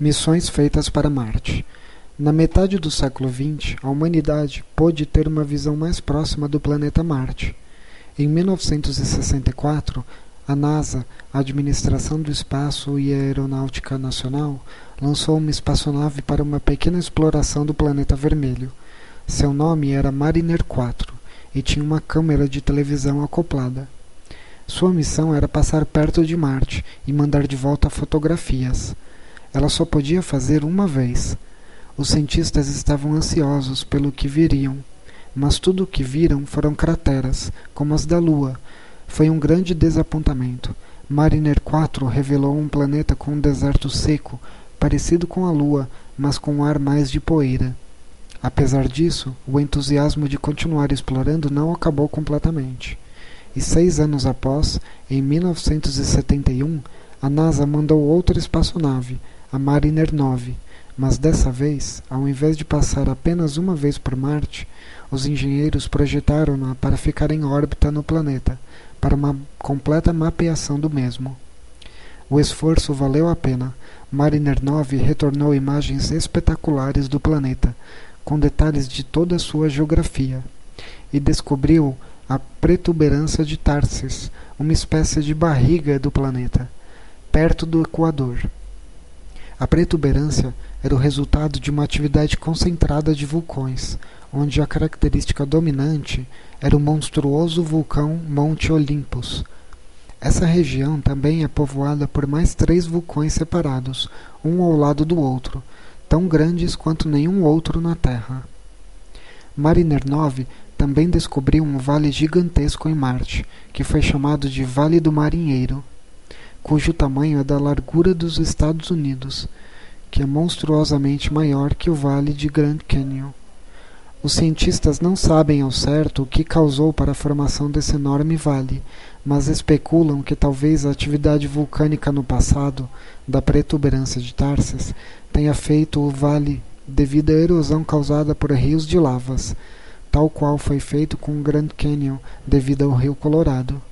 Missões feitas para Marte. Na metade do século XX, a humanidade pôde ter uma visão mais próxima do planeta Marte. Em 1964, a NASA, a Administração do Espaço e Aeronáutica Nacional, lançou uma espaçonave para uma pequena exploração do planeta vermelho. Seu nome era Mariner 4 e tinha uma câmera de televisão acoplada. Sua missão era passar perto de Marte e mandar de volta fotografias. Ela só podia fazer uma vez. Os cientistas estavam ansiosos pelo que viriam, mas tudo o que viram foram crateras, como as da Lua. Foi um grande desapontamento. Mariner 4 revelou um planeta com um deserto seco, parecido com a Lua, mas com um ar mais de poeira. Apesar disso, o entusiasmo de continuar explorando não acabou completamente. E seis anos após, em 1971, a NASA mandou outra espaçonave, a Mariner 9, mas dessa vez, ao invés de passar apenas uma vez por Marte, os engenheiros projetaram-na para ficar em órbita no planeta, para uma completa mapeação do mesmo. O esforço valeu a pena. Mariner 9 retornou imagens espetaculares do planeta, com detalhes de toda a sua geografia, e descobriu a protuberância de Tarsis, uma espécie de barriga do planeta, perto do Equador. A protuberância era o resultado de uma atividade concentrada de vulcões, onde a característica dominante era o monstruoso vulcão Monte Olympus. Essa região também é povoada por mais três vulcões separados, um ao lado do outro, tão grandes quanto nenhum outro na Terra. Mariner 9 também descobriu um vale gigantesco em Marte, que foi chamado de Vale do Marinheiro cujo tamanho é da largura dos Estados Unidos, que é monstruosamente maior que o Vale de Grand Canyon. Os cientistas não sabem ao certo o que causou para a formação desse enorme vale, mas especulam que talvez a atividade vulcânica no passado, da protuberância de Tarsis, tenha feito o vale devido à erosão causada por rios de lavas, tal qual foi feito com o Grand Canyon devido ao rio Colorado.